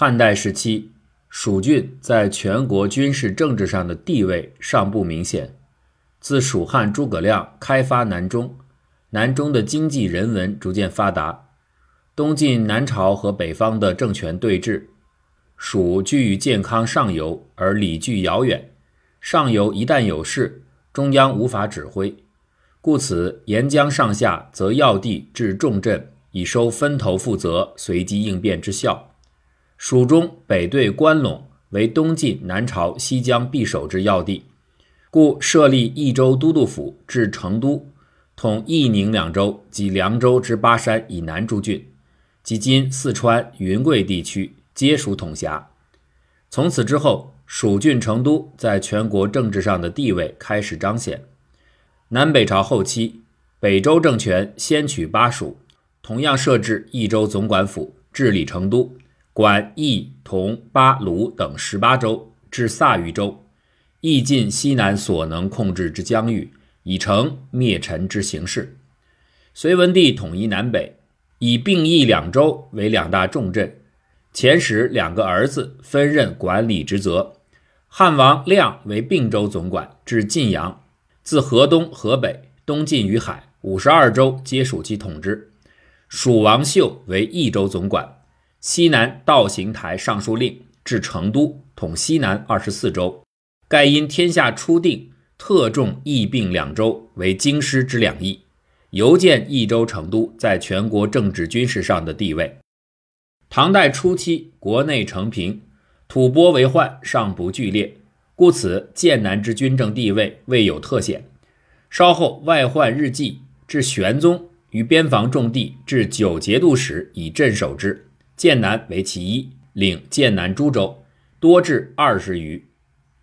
汉代时期，蜀郡在全国军事政治上的地位尚不明显。自蜀汉诸葛亮开发南中，南中的经济人文逐渐发达，东晋南朝和北方的政权对峙，蜀居于健康上游，而理据遥远。上游一旦有事，中央无法指挥，故此沿江上下则要地置重镇，以收分头负责、随机应变之效。蜀中北对关陇，为东晋南朝西江必守之要地，故设立益州都督府至成都，统益宁两州及凉州之巴山以南诸郡，及今四川、云贵地区，皆属统辖。从此之后，蜀郡成都在全国政治上的地位开始彰显。南北朝后期，北周政权先取巴蜀，同样设置益州总管府，治理成都。管益、同、巴、鲁等十八州，至萨渝州，亦尽西南所能控制之疆域，以成灭陈之形势。隋文帝统一南北，以并益两州为两大重镇，遣使两个儿子分任管理职责。汉王亮为并州总管，至晋阳，自河东、河北、东晋于海五十二州皆属其统治。蜀王秀为益州总管。西南道行台尚书令至成都，统西南二十四州。盖因天下初定，特重益并两州为京师之两翼，犹见益州成都在全国政治军事上的地位。唐代初期，国内承平，吐蕃为患尚不剧烈，故此剑南之军政地位未有特显。稍后外患日继，至玄宗于边防重地至九节度使以镇守之。剑南为其一，领剑南诸州，多至二十余。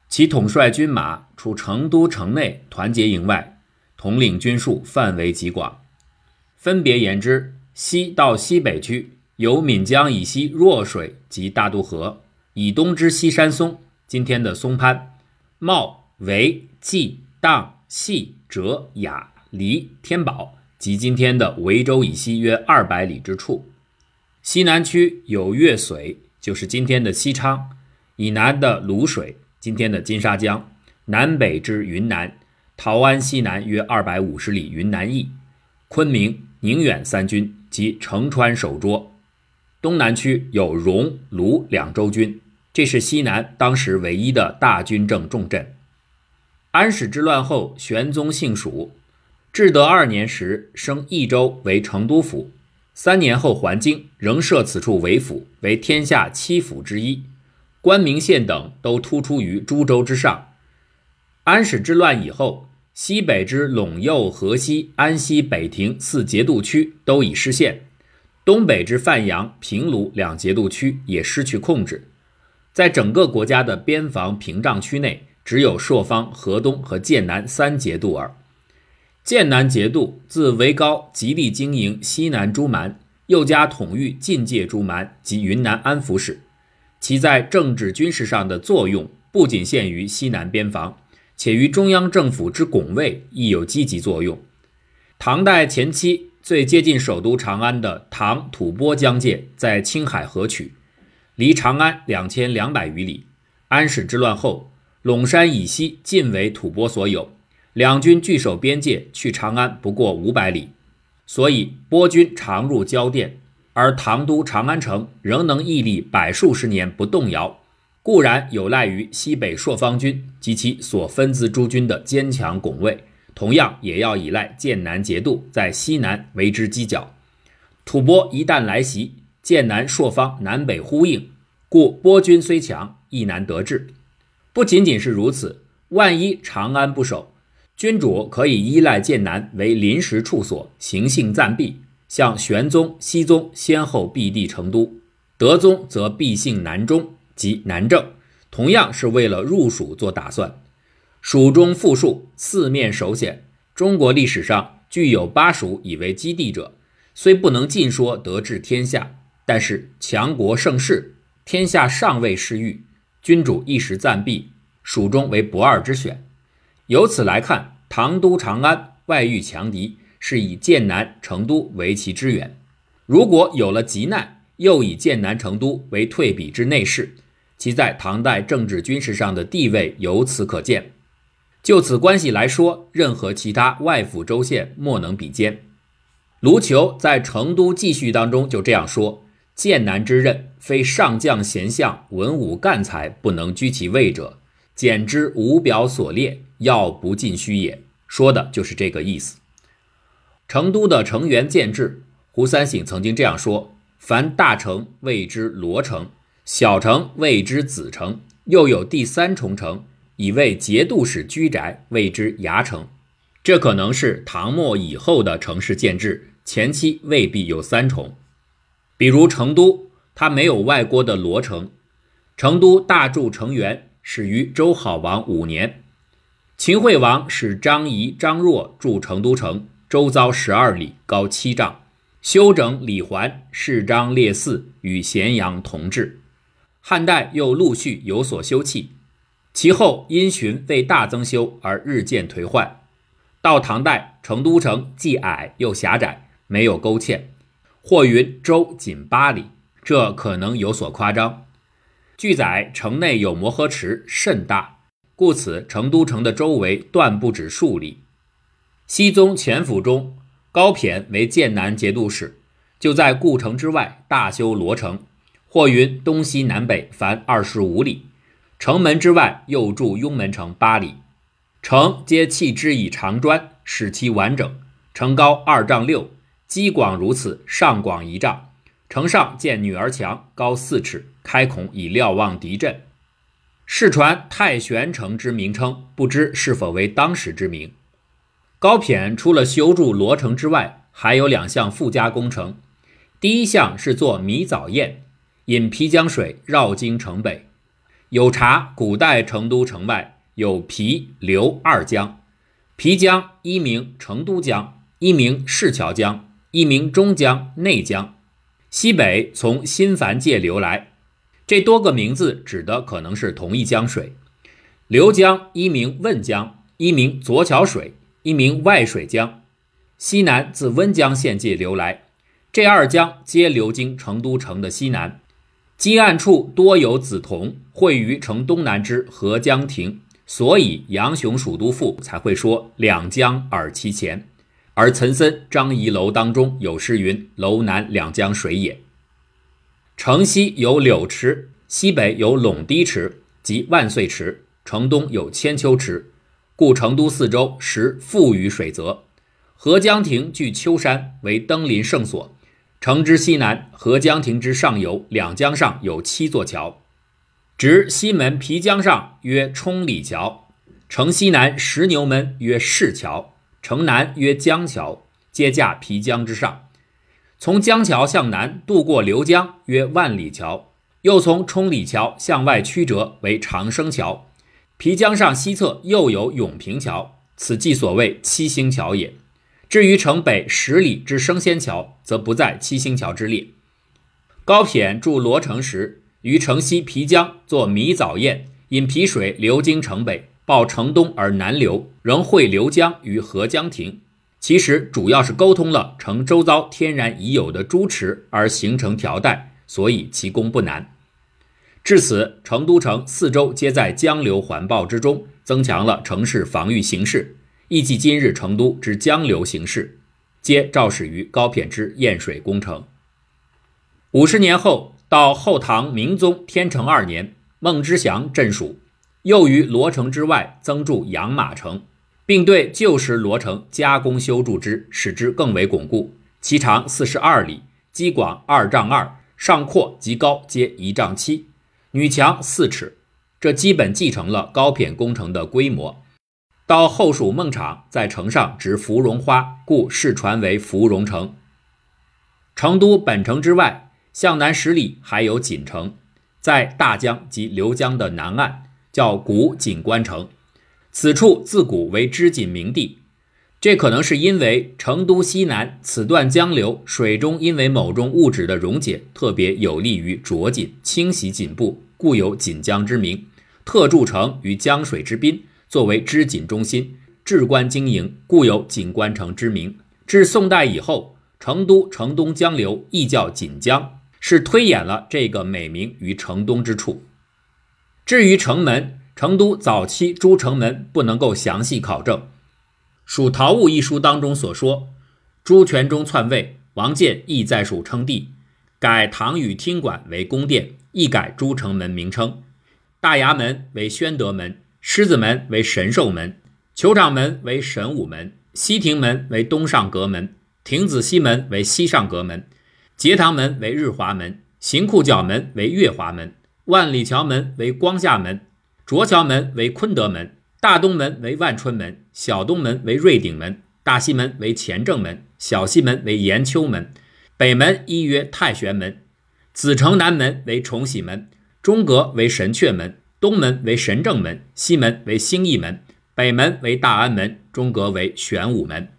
其统帅军马，除成都城内团结营外，统领军数范围极广。分别言之，西到西北区，有岷江以西弱水及大渡河，以东之西山松（今天的松潘）、茂、维、济、荡、细、折、雅、黎、天宝及今天的维州以西约二百里之处。西南区有越水，就是今天的西昌；以南的泸水，今天的金沙江；南北之云南，陶安西南约二百五十里，云南邑、昆明、宁远三军及成川守捉。东南区有荣、卢两州军，这是西南当时唯一的大军政重镇。安史之乱后，玄宗姓蜀，至德二年时升益州为成都府。三年后还京，仍设此处为府，为天下七府之一。关明县等都突出于诸州之上。安史之乱以后，西北之陇右、河西、安西、北庭四节度区都已失陷，东北之范阳、平卢两节度区也失去控制。在整个国家的边防屏障区内，只有朔方、河东和剑南三节度耳。剑南节度自韦高极力经营西南诸蛮，又加统御境界诸蛮及云南安抚使，其在政治军事上的作用不仅限于西南边防，且于中央政府之拱卫亦有积极作用。唐代前期最接近首都长安的唐吐蕃疆界在青海河曲，离长安两千两百余里。安史之乱后，陇山以西尽为吐蕃所有。两军据守边界，去长安不过五百里，所以波军常入交店，而唐都长安城仍能屹立百数十年不动摇，固然有赖于西北朔方军及其所分资诸军的坚强拱卫，同样也要依赖剑南节度在西南为之犄角。吐蕃一旦来袭，剑南朔方南北呼应，故波军虽强，亦难得志。不仅仅是如此，万一长安不守，君主可以依赖剑南为临时处所，行幸暂避。像玄宗、熹宗先后避地成都，德宗则避幸南中及南郑，同样是为了入蜀做打算。蜀中富庶，四面守险。中国历史上具有巴蜀以为基地者，虽不能尽说得治天下，但是强国盛世，天下尚未失御，君主一时暂避，蜀中为不二之选。由此来看，唐都长安外遇强敌，是以剑南、成都为其支援。如果有了急难，又以剑南、成都为退避之内事，其在唐代政治军事上的地位由此可见。就此关系来说，任何其他外府州县莫能比肩。卢求在《成都记叙》当中就这样说：“剑南之任，非上将贤相、文武干才不能居其位者，简之无表所列，要不尽虚也。”说的就是这个意思。成都的城垣建制，胡三省曾经这样说：“凡大城谓之罗城，小城谓之子城，又有第三重城，以为节度使居宅，谓之衙城。”这可能是唐末以后的城市建制，前期未必有三重。比如成都，它没有外郭的罗城。成都大筑城垣始于周好王五年，秦惠王使张仪、张若筑成都城。周遭十二里，高七丈，修整里环，饰章列寺，与咸阳同治。汉代又陆续有所修葺，其后因循未大增修而日渐颓坏。到唐代，成都城既矮又狭窄，没有沟堑，或云周仅八里，这可能有所夸张。据载，城内有摩诃池，甚大，故此成都城的周围断不止数里。熹宗前府中，高骈为剑南节度使，就在故城之外大修罗城，或云东西南北凡二十五里，城门之外又筑雍门城八里，城皆砌之以长砖，使其完整。城高二丈六，基广如此，上广一丈。城上建女儿墙，高四尺，开孔以瞭望敌阵。世传太玄城之名称，不知是否为当时之名。高骈除了修筑罗城之外，还有两项附加工程。第一项是做米藻堰，引皮江水绕京城北。有查，古代成都城外有皮、刘二江。皮江一名成都江，一名市桥江，一名中江、内江，西北从新繁界流来。这多个名字指的可能是同一江水。刘江一名汶江，一名左桥水。一名外水江，西南自温江县界流来，这二江皆流经成都城的西南，基岸处多有紫铜，汇于城东南之合江亭，所以杨雄《蜀都赋》才会说两江耳其前，而岑参《张仪楼》当中有诗云：“楼南两江水也。”城西有柳池，西北有陇堤池及万岁池，城东有千秋池。故成都四周实富于水泽，合江亭距丘山，为登临圣所。城之西南，合江亭之上游，两江上有七座桥，直西门皮江上曰冲里桥，城西南石牛门曰市桥，城南曰江桥，皆架皮江之上。从江桥向南渡过流江，约万里桥，又从冲里桥向外曲折为长生桥。皮江上西侧又有永平桥，此即所谓七星桥也。至于城北十里之升仙桥，则不在七星桥之列。高骈筑罗城时，于城西皮江作迷藻堰，引皮水流经城北，报城东而南流，仍汇流江于合江亭。其实主要是沟通了城周遭天然已有的诸池，而形成条带，所以其功不难。至此，成都城四周皆在江流环抱之中，增强了城市防御形势，亦即今日成都之江流形势，皆肇始于高骈之堰水工程。五十年后，到后唐明宗天成二年，孟知祥镇蜀，又于罗城之外增筑养马城，并对旧时罗城加工修筑之，使之更为巩固。其长四十二里，基广二丈二，上阔及高皆一丈七。女墙四尺，这基本继承了高骈工程的规模。到后蜀孟昶，在城上植芙蓉花，故世传为芙蓉城。成都本城之外，向南十里还有锦城，在大江及流江的南岸，叫古锦官城。此处自古为织锦名地，这可能是因为成都西南此段江流水中因为某种物质的溶解，特别有利于着锦、清洗锦布。故有锦江之名，特筑城于江水之滨，作为织锦中心，置官经营，故有锦官城之名。至宋代以后，成都城东江流亦叫锦江，是推演了这个美名于城东之处。至于城门，成都早期诸城门不能够详细考证。《蜀陶物》一书当中所说，朱全忠篡位，王建亦在蜀称帝，改唐宇厅馆为宫殿，亦改诸城门名称。大衙门为宣德门，狮子门为神兽门，酋长门为神武门，西亭门为东上阁门，亭子西门为西上阁门，节堂门为日华门，行库角门为月华门，万里桥门为光下门。卓桥门为坤德门，大东门为万春门，小东门为瑞鼎门，大西门为乾正门，小西门为延秋门，北门一曰太玄门，子城南门为崇禧门，中阁为神阙门，东门为神正门，西门为兴义门，北门为大安门，中阁为玄武门。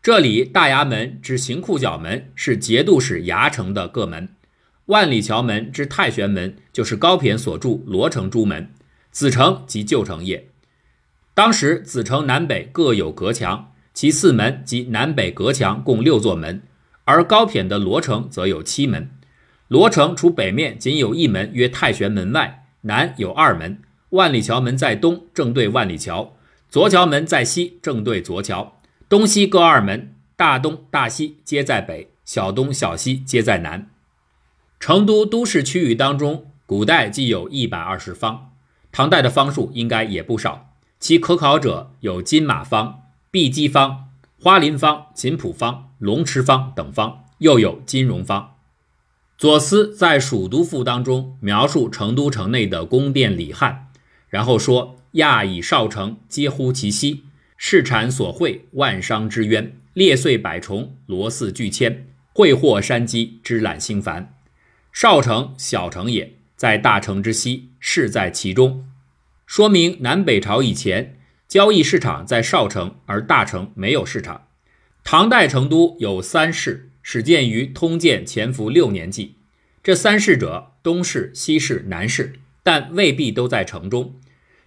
这里大衙门之行库角门是节度使衙城的各门，万里桥门之太玄门就是高骈所著罗城诸门。子城即旧城也。当时子城南北各有隔墙，其四门及南北隔墙共六座门，而高骈的罗城则有七门。罗城除北面仅有一门，约太玄门外，南有二门。万里桥门在东，正对万里桥；左桥门在西，正对左桥。东西各二门，大东、大西皆在北，小东、小西皆在南。成都都市区域当中，古代既有一百二十方。唐代的方术应该也不少，其可考者有金马方、碧鸡方、花林方、锦浦方、龙池方等方，又有金融方。左思在《蜀都赋》当中描述成都城内的宫殿礼汉，然后说：“亚以少城，皆乎其西；市产所会，万商之渊，列岁百重，罗寺巨千，会货山积，之览兴繁。少城，小城也。”在大城之西，市在其中，说明南北朝以前交易市场在少城，而大城没有市场。唐代成都有三市，始建于通鉴乾伏六年纪。这三市者，东市、西市、南市，但未必都在城中。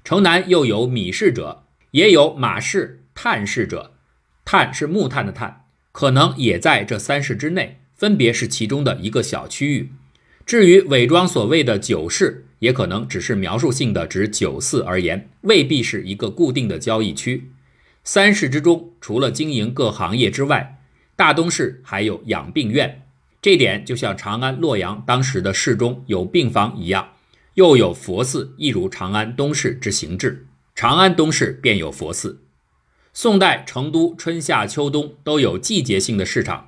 城南又有米市者，也有马市、炭市者。炭是木炭的炭，可能也在这三市之内，分别是其中的一个小区域。至于伪装所谓的酒市，也可能只是描述性的指酒肆而言，未必是一个固定的交易区。三市之中，除了经营各行业之外，大东市还有养病院，这点就像长安、洛阳当时的市中有病房一样，又有佛寺，一如长安东市之形制。长安东市便有佛寺。宋代成都春夏秋冬都有季节性的市场，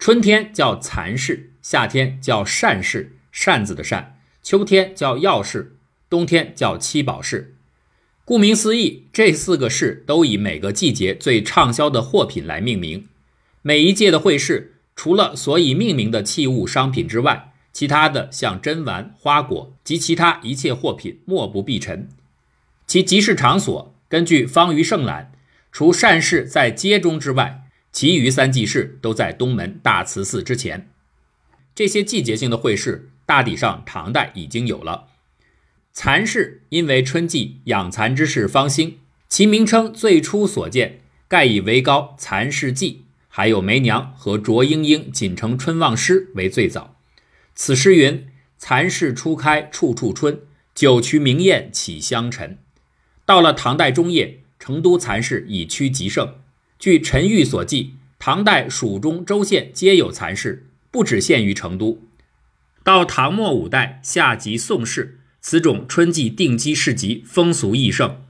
春天叫蚕市。夏天叫善市，扇子的扇；秋天叫药市，冬天叫七宝市。顾名思义，这四个市都以每个季节最畅销的货品来命名。每一届的会市，除了所以命名的器物商品之外，其他的像珍玩、花果及其他一切货品，莫不必陈。其集市场所，根据方舆盛览，除善市在街中之外，其余三季市都在东门大慈寺之前。这些季节性的会试，大抵上唐代已经有了。蚕市因为春季养蚕之事方兴，其名称最初所见，盖以为高蚕市记，还有梅娘和卓英英锦城春望诗为最早。此诗云：“蚕市初开处处春，九曲明艳起香尘。”到了唐代中叶，成都蚕市已趋极盛。据陈玉所记，唐代蜀中州县皆有蚕市。不只限于成都，到唐末五代下及宋氏，此种春季定基市集风俗益盛。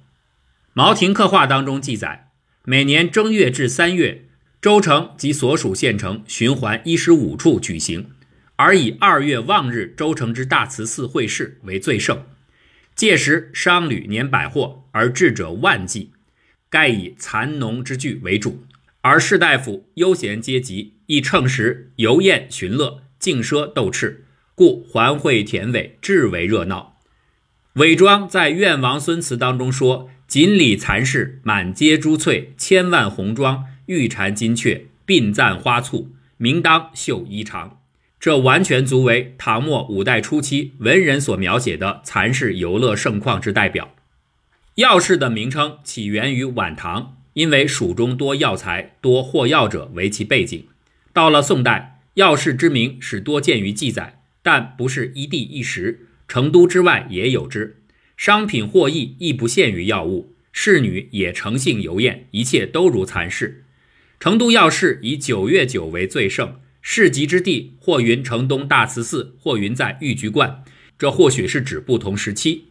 茅亭刻画当中记载，每年正月至三月，州城及所属县城循环一十五处举行，而以二月望日州城之大慈寺会试为最盛。届时商旅年百货，而智者万计，盖以蚕农之具为主。而士大夫、悠闲阶级亦乘时游宴寻乐、竞奢斗赤，故环会田尾，至为热闹。韦庄在《愿王孙词》当中说：“锦里蚕市，满街珠翠，千万红妆，玉蝉金雀，并赞花簇，名当绣衣裳。”这完全足为唐末五代初期文人所描写的蚕市游乐盛况之代表。药市的名称起源于晚唐。因为蜀中多药材、多货药者为其背景，到了宋代，药市之名始多见于记载，但不是一地一时，成都之外也有之。商品货易亦不限于药物，侍女也诚信尤艳，一切都如蚕室。成都药市以九月九为最盛，市集之地或云城东大慈寺，或云在玉菊观，这或许是指不同时期。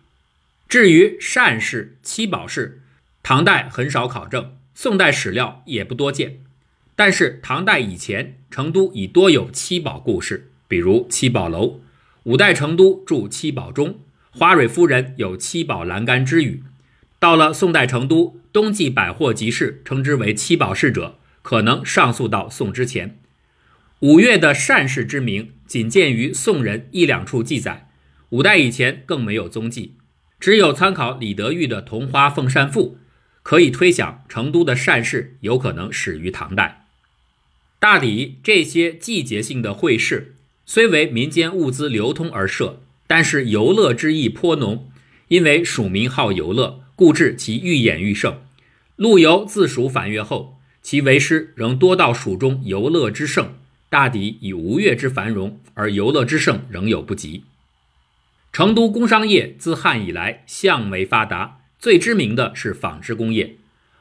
至于善氏、七宝氏，唐代很少考证，宋代史料也不多见。但是唐代以前，成都已多有七宝故事，比如七宝楼。五代成都著七宝钟，花蕊夫人有七宝栏杆之语。到了宋代成都，冬季百货集市称之为七宝市者，可能上溯到宋之前。五月的善事之名，仅见于宋人一两处记载，五代以前更没有踪迹。只有参考李德裕的《桐花凤扇赋》，可以推想成都的善事有可能始于唐代。大抵这些季节性的会市，虽为民间物资流通而设，但是游乐之意颇浓。因为蜀民好游乐，故致其愈演愈盛。陆游自蜀返越后，其为师仍多到蜀中游乐之盛，大抵以吴越之繁荣，而游乐之盛仍有不及。成都工商业自汉以来向为发达，最知名的是纺织工业。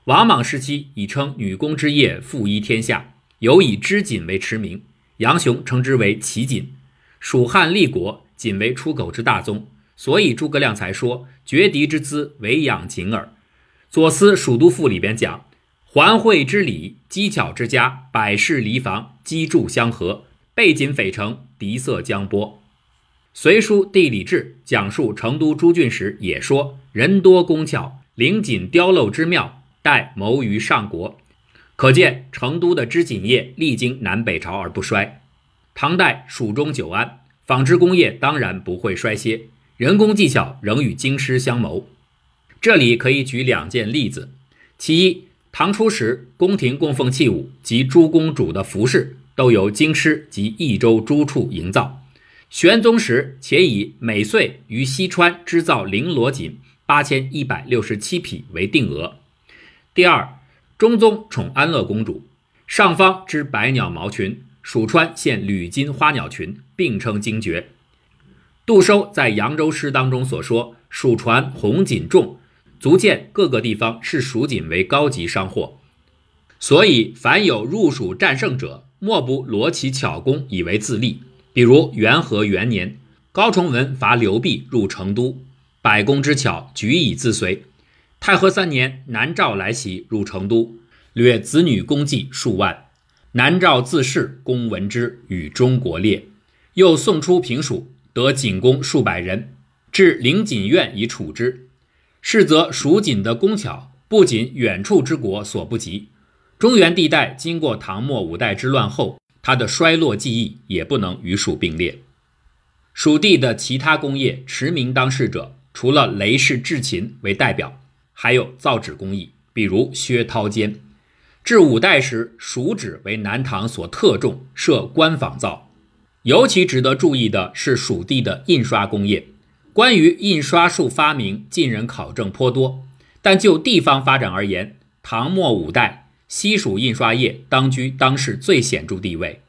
王莽时期已称女工之业富一天下，尤以织锦为驰名。杨雄称之为奇锦。蜀汉立国，锦为出口之大宗，所以诸葛亮才说绝敌之资唯养锦耳。左思蜀都赋里边讲，环会之礼，机巧之家，百事离房，机筑相合，背锦匪城，敌色江波。《隋书地理志》讲述成都诸郡时，也说人多工巧，灵锦雕镂之妙，待谋于上国。可见成都的织锦业历经南北朝而不衰。唐代蜀中久安，纺织工业当然不会衰歇，人工技巧仍与京师相谋。这里可以举两件例子：其一，唐初时宫廷供奉器物及诸公主的服饰，都由京师及益州诸处营造。玄宗时，且以每岁于西川织造绫罗锦八千一百六十七匹为定额。第二，中宗宠安乐公主，上方织百鸟毛裙，蜀川现缕金花鸟裙，并称精绝。杜收在扬州诗当中所说“蜀传红锦重”，足见各个地方视蜀锦为高级商货。所以，凡有入蜀战胜者，莫不罗其巧工以为自立。比如元和元年，高崇文伐刘弼入成都，百工之巧举以自随。太和三年，南诏来袭入成都，掠子女功绩数万。南诏自恃公闻之，与中国列。又送出平蜀，得锦工数百人，至灵锦院以处之。是则蜀锦的工巧，不仅远处之国所不及。中原地带经过唐末五代之乱后。它的衰落记忆也不能与蜀并列。蜀地的其他工业驰名当世者，除了雷氏制琴为代表，还有造纸工艺，比如薛涛坚。至五代时，蜀纸为南唐所特重，设官坊造。尤其值得注意的是蜀地的印刷工业。关于印刷术发明，近人考证颇多，但就地方发展而言，唐末五代。西蜀印刷业当居当世最显著地位。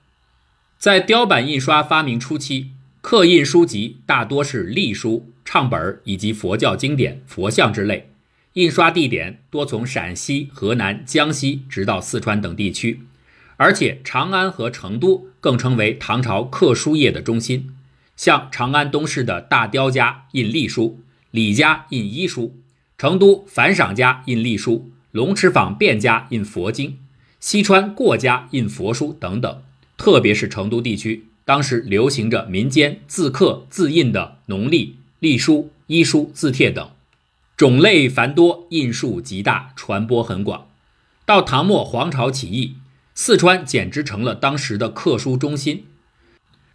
在雕版印刷发明初期，刻印书籍大多是隶书、唱本以及佛教经典、佛像之类。印刷地点多从陕西、河南、江西，直到四川等地区。而且长安和成都更成为唐朝刻书业的中心。像长安东市的大雕家印隶书，李家印医书，成都樊赏家印隶书。龙池坊卞家印佛经，西川过家印佛书等等，特别是成都地区，当时流行着民间自刻自印的农历、隶书、医书、字帖等，种类繁多，印数极大，传播很广。到唐末黄巢起义，四川简直成了当时的刻书中心。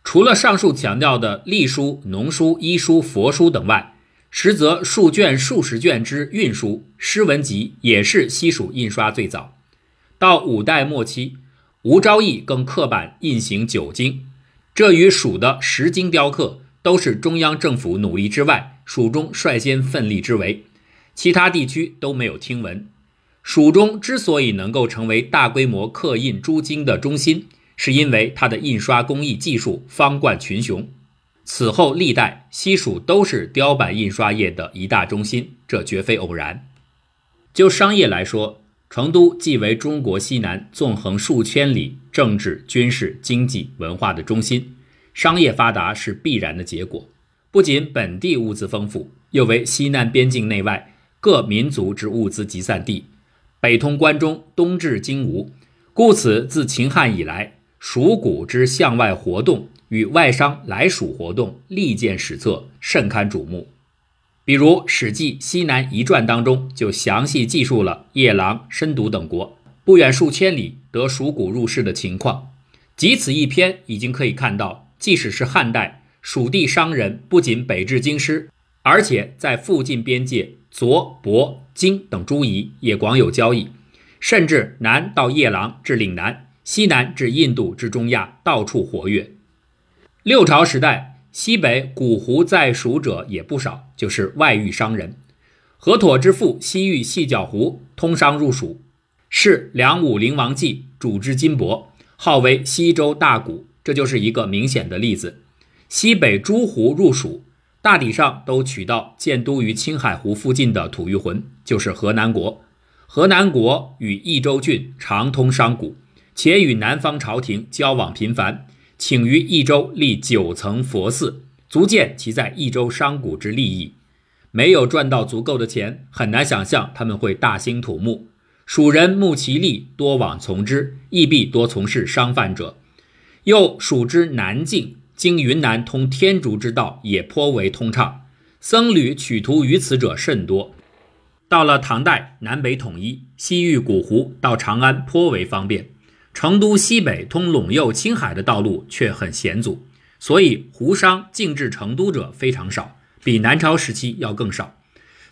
除了上述强调的隶书、农书、医书、佛书等外，实则数卷、数十卷之运书诗文集也是西蜀印刷最早。到五代末期，吴昭义更刻版印行九经，这与蜀的十经雕刻都是中央政府努力之外，蜀中率先奋力之为，其他地区都没有听闻。蜀中之所以能够成为大规模刻印诸经的中心，是因为它的印刷工艺技术方冠群雄。此后历代西蜀都是雕版印刷业的一大中心，这绝非偶然。就商业来说，成都既为中国西南纵横数千里政治、军事、经济、文化的中心，商业发达是必然的结果。不仅本地物资丰富，又为西南边境内外各民族之物资集散地，北通关中，东至荆吴，故此自秦汉以来，蜀谷之向外活动。与外商来蜀活动历见史册，甚堪瞩目。比如《史记·西南夷传》当中就详细记述了夜郎、申毒等国不远数千里得蜀谷入市的情况。仅此一篇，已经可以看到，即使是汉代，蜀地商人不仅北至京师，而且在附近边界左、亳、荆等诸夷也广有交易，甚至南到夜郎至岭南，西南至印度至中亚，到处活跃。六朝时代，西北古湖在蜀者也不少，就是外域商人。河妥之父西域细角湖通商入蜀，是梁武灵王继主之金帛，号为西周大古，这就是一个明显的例子。西北诸湖入蜀，大体上都取到建都于青海湖附近的吐谷浑，就是河南国。河南国与益州郡常通商贾，且与南方朝廷交往频繁。请于益州立九层佛寺，足见其在益州商贾之利益。没有赚到足够的钱，很难想象他们会大兴土木。蜀人慕其利，多往从之，亦必多从事商贩者。又蜀之南境，经云南通天竺之道，也颇为通畅。僧侣取图于此者甚多。到了唐代，南北统一，西域古湖到长安颇为方便。成都西北通陇右、青海的道路却很险阻，所以胡商进至成都者非常少，比南朝时期要更少。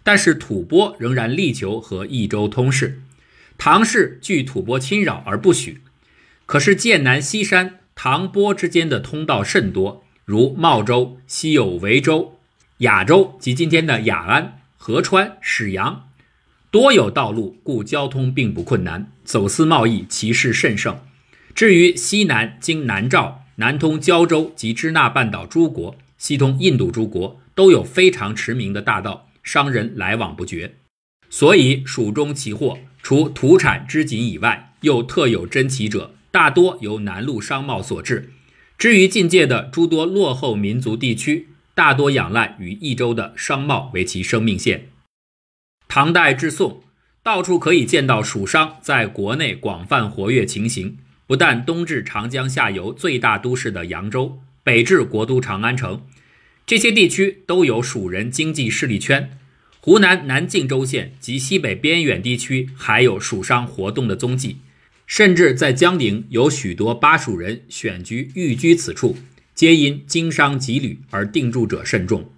但是吐蕃仍然力求和益州通事，唐氏惧吐蕃侵扰而不许。可是剑南西山、唐波之间的通道甚多，如茂州、西有维州、雅州及今天的雅安、合川、始阳。多有道路，故交通并不困难，走私贸易其势甚盛。至于西南经南诏，南通胶州及支那半岛诸国，西通印度诸国，都有非常驰名的大道，商人来往不绝。所以蜀中奇货，除土产织锦以外，又特有珍奇者，大多由南路商贸所致。至于境界的诸多落后民族地区，大多仰赖于益州的商贸为其生命线。唐代至宋，到处可以见到蜀商在国内广泛活跃情形。不但东至长江下游最大都市的扬州，北至国都长安城，这些地区都有蜀人经济势力圈。湖南南靖州县及西北边远地区还有蜀商活动的踪迹，甚至在江陵有许多巴蜀人选居寓居此处，皆因经商羁旅而定住者甚众。